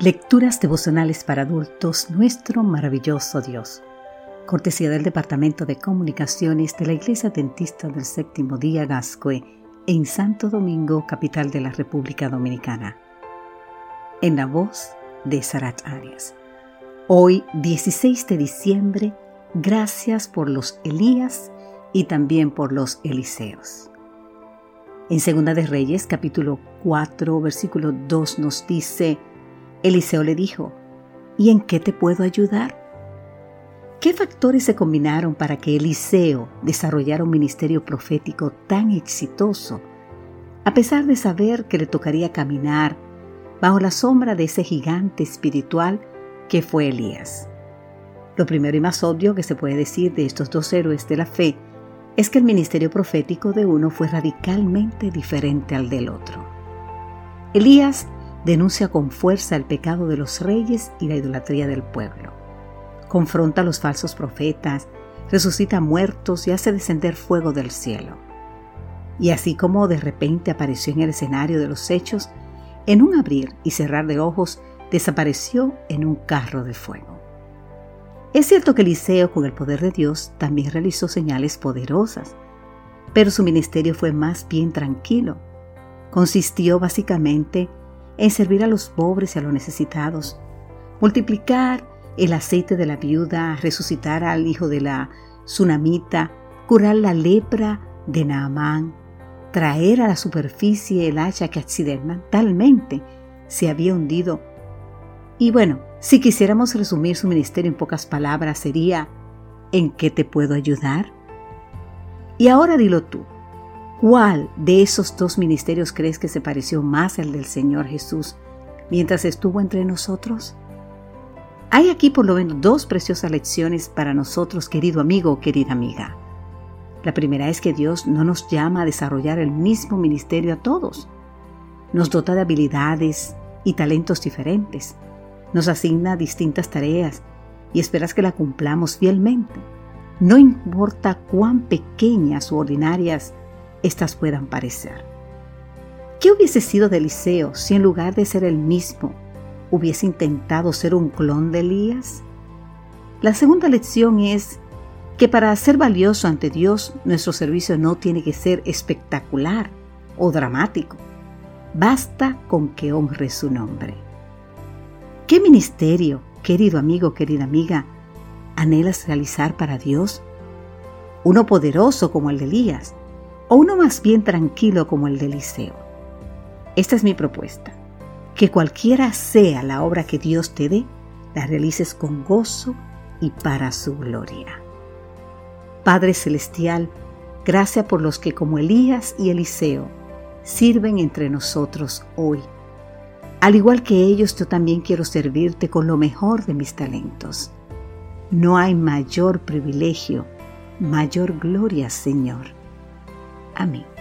Lecturas devocionales para adultos, nuestro maravilloso Dios. Cortesía del Departamento de Comunicaciones de la Iglesia Dentista del Séptimo Día Gascue en Santo Domingo, capital de la República Dominicana. En la voz de Sarat Arias. Hoy, 16 de diciembre, gracias por los Elías y también por los Eliseos. En Segunda de Reyes, capítulo 4, versículo 2 nos dice, Eliseo le dijo, ¿y en qué te puedo ayudar? ¿Qué factores se combinaron para que Eliseo desarrollara un ministerio profético tan exitoso, a pesar de saber que le tocaría caminar bajo la sombra de ese gigante espiritual que fue Elías? Lo primero y más obvio que se puede decir de estos dos héroes de la fe es que el ministerio profético de uno fue radicalmente diferente al del otro. Elías denuncia con fuerza el pecado de los reyes y la idolatría del pueblo. Confronta a los falsos profetas, resucita muertos y hace descender fuego del cielo. Y así como de repente apareció en el escenario de los hechos, en un abrir y cerrar de ojos desapareció en un carro de fuego. Es cierto que Eliseo, con el poder de Dios, también realizó señales poderosas, pero su ministerio fue más bien tranquilo. Consistió básicamente en servir a los pobres y a los necesitados, multiplicar el aceite de la viuda, resucitar al hijo de la tsunamita, curar la lepra de Naamán, traer a la superficie el hacha que accidentalmente se había hundido. Y bueno, si quisiéramos resumir su ministerio en pocas palabras, sería, ¿en qué te puedo ayudar? Y ahora dilo tú, ¿Cuál de esos dos ministerios crees que se pareció más al del Señor Jesús mientras estuvo entre nosotros? Hay aquí por lo menos dos preciosas lecciones para nosotros, querido amigo o querida amiga. La primera es que Dios no nos llama a desarrollar el mismo ministerio a todos. Nos dota de habilidades y talentos diferentes. Nos asigna distintas tareas y esperas que la cumplamos fielmente. No importa cuán pequeñas u ordinarias estas puedan parecer. ¿Qué hubiese sido de Eliseo si en lugar de ser el mismo hubiese intentado ser un clon de Elías? La segunda lección es que para ser valioso ante Dios nuestro servicio no tiene que ser espectacular o dramático. Basta con que honre su nombre. ¿Qué ministerio, querido amigo, querida amiga, anhelas realizar para Dios? Uno poderoso como el de Elías, o uno más bien tranquilo como el de Eliseo. Esta es mi propuesta, que cualquiera sea la obra que Dios te dé, la realices con gozo y para su gloria. Padre Celestial, gracias por los que como Elías y Eliseo sirven entre nosotros hoy. Al igual que ellos, yo también quiero servirte con lo mejor de mis talentos. No hay mayor privilegio, mayor gloria, Señor Amém.